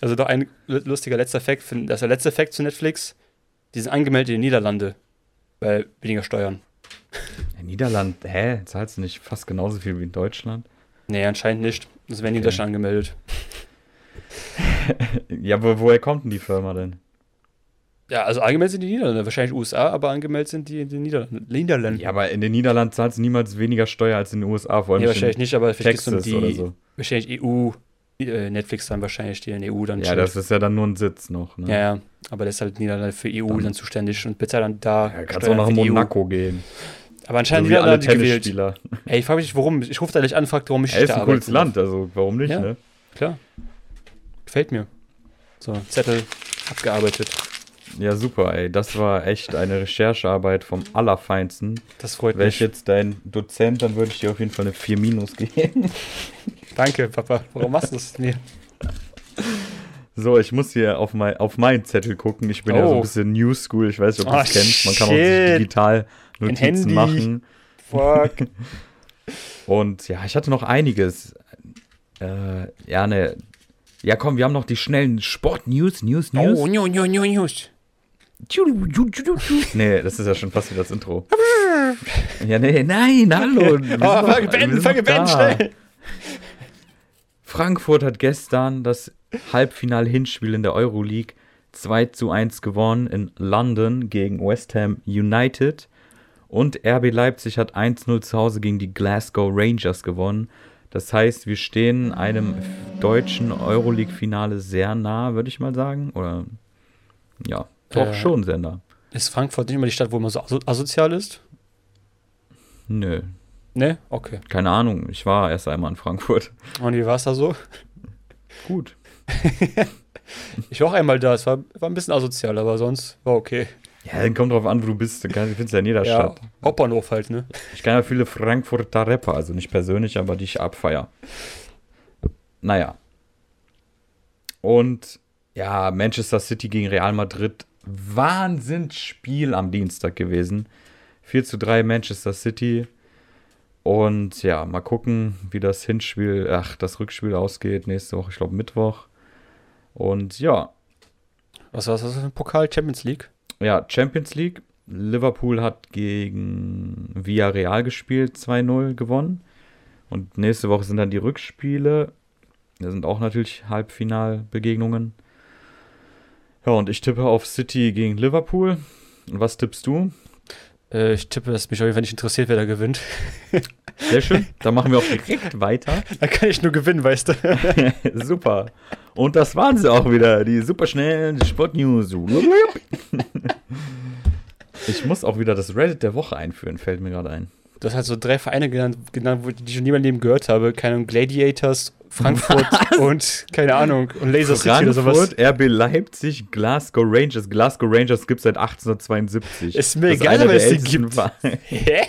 Also doch ein lu- lustiger letzter find- das ist der letzte Fact zu Netflix, die sind angemeldet in den Niederlande, bei weniger Steuern. In Niederland, hä, zahlst du nicht fast genauso viel wie in Deutschland? Nee, anscheinend nicht. Das werden die in Okay. Deutschland angemeldet. Ja, wo, woher kommt denn die Firma denn? Ja, also angemeldet sind die Niederlande, wahrscheinlich USA, aber angemeldet sind die in den Niederlanden. Niederlanden. Ja, aber in den Niederlanden zahlst du niemals weniger Steuer als in den USA, vor allem nee, nicht wahrscheinlich in nicht, aber vielleicht Texas geht's um oder die, so. wahrscheinlich EU, Netflix dann wahrscheinlich, die in der EU dann Ja, chillt. das ist ja dann nur ein Sitz noch. Ne? Ja, ja, aber der ist halt Niederlande für EU Dann- dann, zuständig und bezahlt dann da. Ja, kannst auch nach für die EU. Monaco gehen. Aber anscheinend So so wie alle. Tennisspieler. Ey, ich frage mich, warum. Ich rufe da nicht an, fragt, warum ich Er ist da ein cooles Land, also warum nicht, Ja. ne? Klar. Gefällt mir. So, Zettel abgearbeitet. Ja, super, ey. Das war echt eine Recherchearbeit vom Allerfeinsten. Das freut Wäre ich mich. jetzt dein Dozent, dann würde ich dir auf jeden Fall eine 4 Minus geben. Danke, Papa. Warum machst du das mir? So, ich muss hier auf, mein, auf meinen Zettel gucken. Ich bin ja so ein Oh. bisschen New School. Ich weiß nicht, ob du Oh, das kennst. Man kann auch sich digital Notizen machen. Fuck. Und ja, ich hatte noch einiges. Äh, ja, ne. Ja, komm, wir haben noch die schnellen Sport-News, News, News. oh, new, new, new, news. Nee, das ist ja schon fast wie das Intro. ja, nee, nein, hallo. Oh, fang sind fang da. schnell. Frankfurt hat gestern das Halbfinal-Hinspiel in der Euroleague 2 zu 1 gewonnen in London gegen West Ham United. Und RB Leipzig hat 1-0 zu Hause gegen die Glasgow Rangers gewonnen. Das heißt, wir stehen einem deutschen Euroleague-Finale sehr nah, würde ich mal sagen. Oder ja, doch Äh, schon sehr nah. Ist Frankfurt nicht immer die Stadt, wo man so aso asozial ist? Nö, Ne? Okay. keine Ahnung. Ich war erst einmal in Frankfurt. Und wie war es da so? Gut. ich war auch einmal da, es war, war ein bisschen asozial, aber sonst war okay. Ja, dann kommt drauf an, wo du bist. Du findest ja in jeder Ja, Stadt. Hauptbahnhof halt, ne? Ich kenne ja viele Frankfurter Rapper, also nicht persönlich, aber die ich abfeier. Naja. Und ja, Manchester City gegen Real Madrid. Wahnsinnsspiel am Dienstag gewesen. 4 zu 3 Manchester City. Und ja, mal gucken, wie das Hinspiel, ach, das Rückspiel ausgeht. Nächste Woche, ich glaube Mittwoch. Und ja, Was war das für ein Pokal? Champions League? ja, Champions League. Liverpool hat gegen Villarreal gespielt, 2-0 gewonnen. Und nächste Woche sind dann die Rückspiele. Da sind auch natürlich Halbfinalbegegnungen. Ja, und ich tippe auf City gegen Liverpool. Und was tippst du? Äh, ich tippe, dass mich auf jeden Fall nicht interessiert, wer da gewinnt. Sehr schön. Dann machen wir auch direkt weiter. Da kann ich nur gewinnen, weißt du. Super. Und das waren sie auch wieder, die superschnellen Sportnews. Ich muss auch wieder das Reddit der Woche einführen, fällt mir gerade ein. Du hast halt so drei Vereine genannt, genannt die ich schon nie in Leben gehört habe. Keine Ahnung, Gladiators, Frankfurt und keine Ahnung, und Laser City oder sowas. Frankfurt, RB Leipzig, Glasgow Rangers. Glasgow Rangers gibt es seit 1872. Ist mir Das egal, der es die gibt. Hä?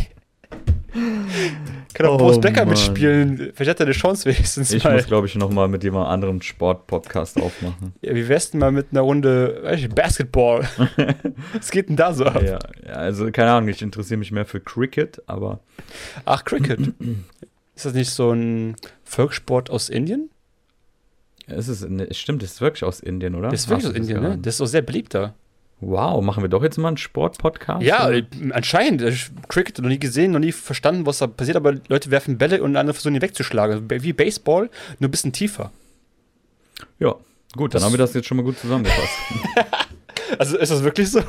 Kann auch Oh, Boris Becker Mann. mitspielen. Vielleicht hat er eine Chance wenigstens Ich mal. muss, glaube ich, nochmal mit jemand anderem Sport-Podcast aufmachen. Ja, wie wär's denn mal mit einer Runde ich, Basketball? Was geht denn da so ab? Ja, ja, also keine Ahnung, ich interessiere mich mehr für Cricket, aber Ach, Cricket. ist das nicht so ein Volkssport aus Indien? es ist, ne, stimmt, es ist wirklich aus Indien, oder? Das ist wirklich Hast aus das Indien, ne? Das ist auch sehr beliebt da. Wow, machen wir doch jetzt mal einen Sport-Podcast? Ja, oder? äh, anscheinend. Cricket noch nie gesehen, noch nie verstanden, was da passiert, aber Leute werfen Bälle und andere versuchen die wegzuschlagen. Also Wie Baseball, nur ein bisschen tiefer. ja. Gut, dann Das- haben wir das jetzt schon mal gut zusammengefasst. Also ist das wirklich so?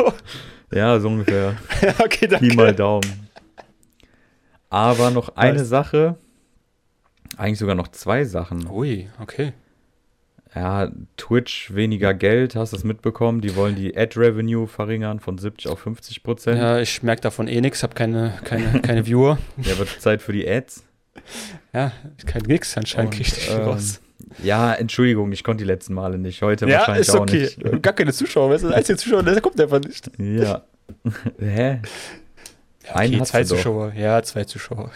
ja, so ungefähr. okay, danke. Pi mal Daumen. Aber noch eine Nice. Sache, eigentlich sogar noch zwei Sachen. Ui, okay. Ja, Twitch weniger Geld, hast du es mitbekommen? Die wollen die Ad-Revenue verringern von 70 auf 50 Prozent. Ja, ich merke davon eh nichts, habe keine, keine, keine Viewer. Ja, wird Zeit für die Ads. Ja, kein nix anscheinend kriege ich ähm, raus. Ja, Entschuldigung, ich konnte die letzten Male nicht. Heute Ja, wahrscheinlich ist auch okay. nicht. Gar keine Zuschauer, weißt du, der einzige Zuschauer, der kommt einfach nicht. Ja. Hä? Ja, Einen okay, hast zwei doch. Zuschauer. Ja, zwei Zuschauer.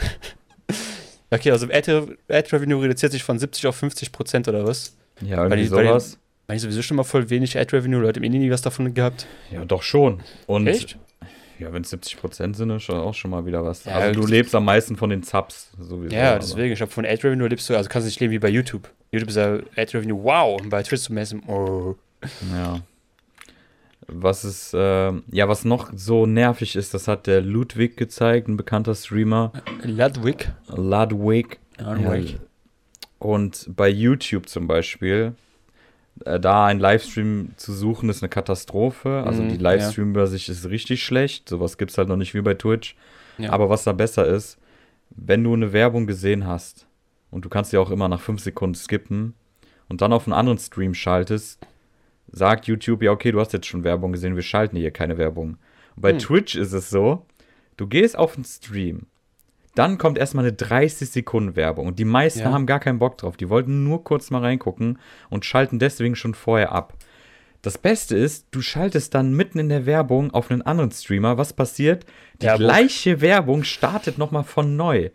okay, also Ad, Ad Revenue reduziert sich von 70 auf 50 Prozent oder was? Ja, irgendwie die- sowas. Meine ich sowieso schon mal voll wenig Ad Revenue, Leute im Indie nie was davon gehabt. Ja, doch schon. Und Echt? ja, wenn es 70 Prozent sind, ist schon auch schon mal wieder was. Ja, also du lebst am meisten von den Subs sowieso. Ja, deswegen, ich glaube, von Ad Revenue lebst du, also kannst du nicht leben wie bei YouTube. YouTube ist ja Ad Revenue, wow, und bei Twitch zu messen, oh. Ja. Was ist, ähm, ja, was noch so nervig ist, das hat der Ludwig gezeigt, ein bekannter Streamer. Ludwig. Ludwig. Ludwig. Und bei YouTube zum Beispiel, äh, da einen Livestream zu suchen, ist eine Katastrophe. Also Mhm, die Livestream-Übersicht ist richtig schlecht. Sowas gibt es halt noch nicht wie bei Twitch. Ja. Aber was da besser ist, wenn du eine Werbung gesehen hast und du kannst sie auch immer nach fünf Sekunden skippen und dann auf einen anderen Stream schaltest, sagt YouTube, ja, okay, du hast jetzt schon Werbung gesehen, wir schalten hier keine Werbung. Und bei Hm. Twitch ist es so, du gehst auf den Stream, dann kommt erstmal eine 30 Sekunden Werbung und die meisten Ja. haben gar keinen Bock drauf. Die wollten nur kurz mal reingucken und schalten deswegen schon vorher ab. Das Beste ist, du schaltest dann mitten in der Werbung auf einen anderen Streamer. Was passiert? Die Werbung. gleiche Werbung startet nochmal von neu.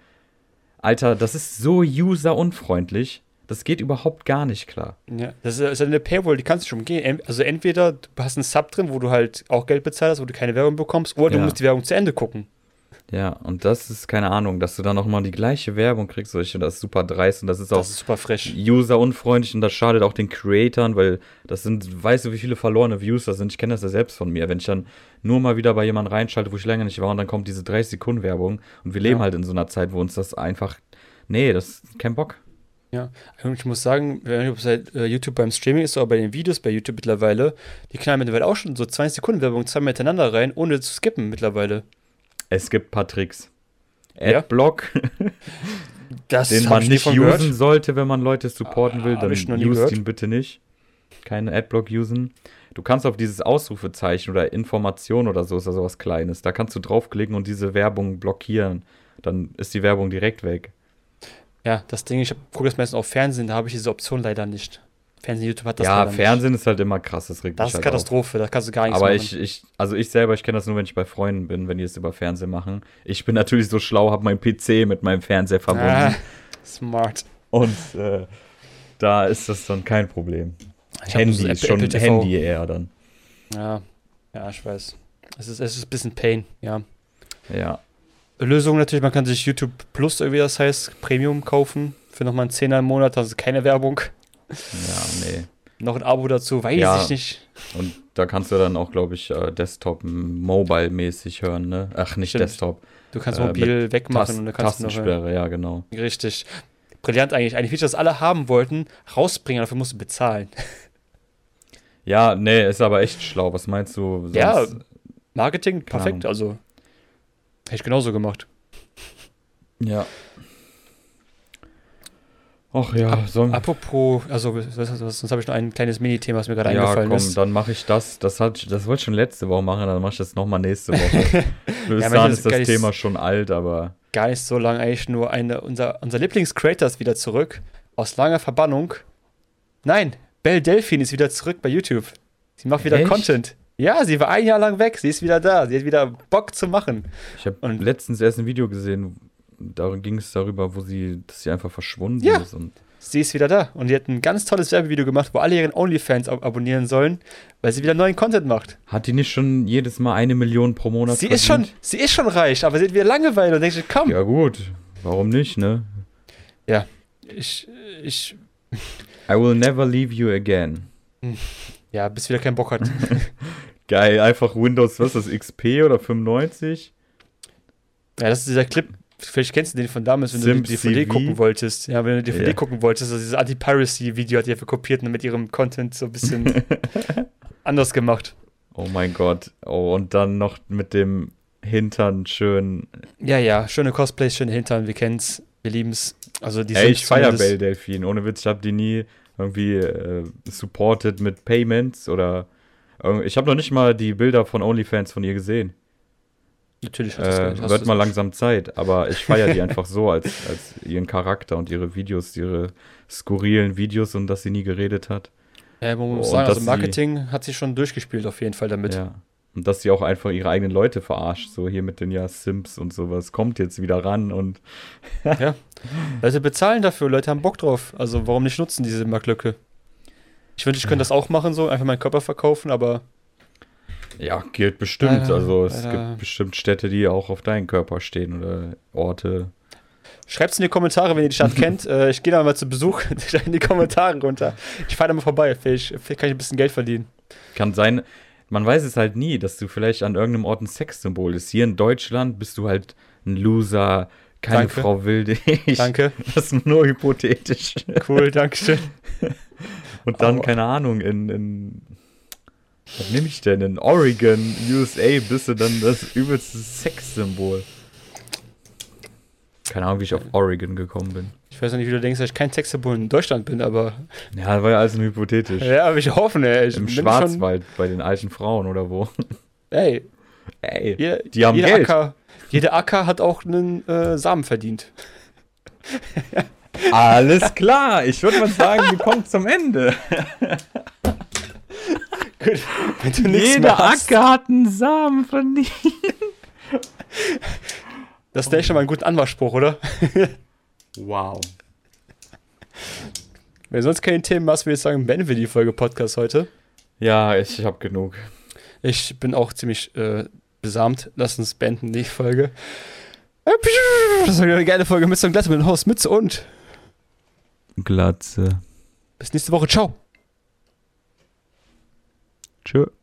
Alter, das ist so userunfreundlich. Das geht überhaupt gar nicht klar. Ja, das ist, eine Paywall, die kannst du schon umgehen. Also entweder du hast einen Sub drin, wo du halt auch Geld bezahlst, wo du keine Werbung bekommst, oder du Ja. musst die Werbung zu Ende gucken. Ja, und das ist keine Ahnung, dass du dann nochmal die gleiche Werbung kriegst. So, Ich finde das ist super dreist und das ist auch Das ist super fresh. userunfreundlich und das schadet auch den Creatoren, weil das sind, weißt du, wie viele verlorene Views das sind? Ich kenne das ja selbst von mir. Wenn ich dann nur mal wieder bei jemandem reinschalte, wo ich länger nicht war und dann kommt diese 30 Sekunden Werbung und wir leben Ja. halt in so einer Zeit, wo uns das einfach, nee, das ist kein Bock. Ja, und ich muss sagen, wenn ob es halt, äh, YouTube beim Streaming ist oder bei den Videos bei YouTube mittlerweile, die knallen mittlerweile auch schon so 20 Sekunden Werbung zweimal hintereinander rein, ohne zu skippen mittlerweile. Es gibt ein paar Tricks. Ja? Adblock, Das den man nicht usen gehört. sollte, wenn man Leute supporten Ah, will, dann use gehört. ihn bitte nicht. Keine Adblock usen. Du kannst auf dieses Ausrufezeichen oder Information oder so, ist da sowas Kleines. Da kannst du draufklicken und diese Werbung blockieren. Dann ist die Werbung direkt weg. Ja, das Ding, ich gucke das meistens auf Fernsehen, da habe ich diese Option leider nicht. Fernsehen, YouTube hat das ja, leider nicht. Fernsehen ist halt immer krass, das regt Das mich ist halt auf. Katastrophe, da kannst du gar nichts Aber machen. ich, ich, also ich selber, ich kenne das nur, wenn ich bei Freunden bin, wenn die es über Fernsehen machen. Ich bin natürlich so schlau, habe meinen PC mit meinem Fernseher verbunden. ah, smart. Und äh, da ist das dann kein Problem. Ich Handy so ist schon Apple TV. Handy eher dann. Ja, ja, ich weiß. Es ist, es ist ein bisschen Pain, ja. Ja. Lösung natürlich, man kann sich YouTube Plus, irgendwie das heißt, Premium kaufen für nochmal einen Zehner im Monat, also keine Werbung. Ja, nee. Noch ein Abo dazu, weiß Ja. ich nicht. Und da kannst du dann auch, glaube ich, äh, Desktop Mobile-mäßig hören, ne? Ach, nicht Stimmt. Desktop. Du kannst Äh, mobil wegmachen Tast und dann kannst du noch. Tastensperre, ja, genau. Richtig. Brillant eigentlich. Eine Feature, das alle haben wollten, rausbringen, dafür musst du bezahlen. Ja, nee, ist aber echt schlau. Was meinst du? Sonst, Ja, Marketing, perfekt. Ahnung. Also, hätte ich genauso gemacht. Ja. Ach ja, sollen Apropos, also, sonst habe ich noch ein kleines Mini-Thema, was mir gerade Ja, eingefallen komm, ist. dann mache ich das. Das, hat, das wollte ich schon letzte Woche machen, dann mache ich das nochmal nächste Woche. Bis Ja, manches ist das nicht- Thema schon alt, aber Gar nicht so lange, eigentlich nur eine, unser, unser Lieblings-Creator ist wieder zurück. Aus langer Verbannung. Nein, Belle Delphine ist wieder zurück bei YouTube. Sie macht wieder Echt? Content. Ja, sie war ein Jahr lang weg. Sie ist wieder da. Sie hat wieder Bock zu machen. ich habe letztens erst ein Video gesehen, da ging es darüber, wo sie, dass sie einfach verschwunden Ja. ist. Und Sie ist wieder da. Und die hat ein ganz tolles Werbevideo gemacht, wo alle ihren OnlyFans ab abonnieren sollen, weil sie wieder neuen Content macht. hat die nicht schon jedes Mal eine Million pro Monat Sie ist, schon, sie ist schon reich, aber sie hat wieder Langeweile und denkt sich, komm, Ja gut, warum nicht, ne? ich, ich, I will never leave you again. ja, bis wieder keinen Bock hat. Geil, einfach Windows, was ist das, XP oder 95? Ja, das ist dieser Clip. Vielleicht kennst du den von damals, wenn du die DVD CV. gucken wolltest. Ja, wenn du die DVD Ja. gucken wolltest, also dieses Anti-Piracy-Video hat die einfach kopiert und mit ihrem Content so ein bisschen anders gemacht. Oh mein Gott. Oh, und dann noch mit dem Hintern schön. Ja, ja, schöne Cosplays, schöne Hintern, wir kennen's, wir lieben's. Also die Ey, ich feier zumindest- Bell Delfin. Ohne Witz, ich hab die nie irgendwie äh, supported mit Payments oder. Ich habe noch nicht mal die Bilder von OnlyFans von ihr gesehen. Natürlich Äh, wird mal langsam Zeit, aber ich feiere die einfach so als, als ihren Charakter und ihre Videos, ihre skurrilen Videos und dass sie nie geredet hat. Ja, man muss Und sagen, also sie- Marketing hat sie schon durchgespielt auf jeden Fall damit. Ja. Und dass sie auch einfach ihre eigenen Leute verarscht, so hier mit den ja Sims und sowas, kommt jetzt wieder ran und Leute bezahlen dafür, Leute haben Bock drauf. Also warum nicht nutzen diese Marktlücke? Ich wünschte, ich könnte das auch machen, so einfach meinen Körper verkaufen, aber ja, gilt bestimmt. Leider, also es leider. gibt bestimmt Städte, die auch auf deinen Körper stehen oder Orte. schreibt's in die Kommentare, wenn ihr die Stadt kennt. Äh, ich gehe da mal zu Besuch in die Kommentare runter. Ich fahre da mal vorbei, vielleicht, vielleicht kann ich ein bisschen Geld verdienen. Kann sein, man weiß es halt nie, dass du vielleicht an irgendeinem Ort ein Sexsymbol ist. Hier in Deutschland bist du halt ein Loser, keine Danke. Frau will dich. Danke, Das ist nur hypothetisch. cool, Dankeschön. Und dann, Aber- keine Ahnung, in, in was nehme ich denn? In Oregon, USA, bist du dann das übelste Sexsymbol. Keine Ahnung, wie ich auf Oregon gekommen bin. Ich weiß noch nicht, wie du denkst, dass ich kein Sexsymbol in Deutschland bin, aber Ja, war ja alles nur hypothetisch. ja, aber ich hoffe, ey. Ich Im Schwarzwald bei den alten Frauen oder wo? Schon, ey, Ey, jeder, die haben jeder Geld. Acker, jeder Acker hat auch einen äh, Samen verdient. Alles klar. Ich würde mal sagen, wir kommen zum Ende. Gut, wenn du nichts Jeder mehr hast, Acker hat einen Samen verdient. das ist echt schon mal ein guter Anmachspruch, oder? Wow. Wenn sonst keine Themen hast, würde ich sagen, beenden wir die Folge Podcast heute. Ja, ich habe genug. Ich bin auch ziemlich äh, besamt. Lass uns beenden die Folge. Das war wieder eine geile Folge mit so einem Glatze mit dem Haus, Mütze und Glatze. bis nächste Woche. Ciao. Tschö.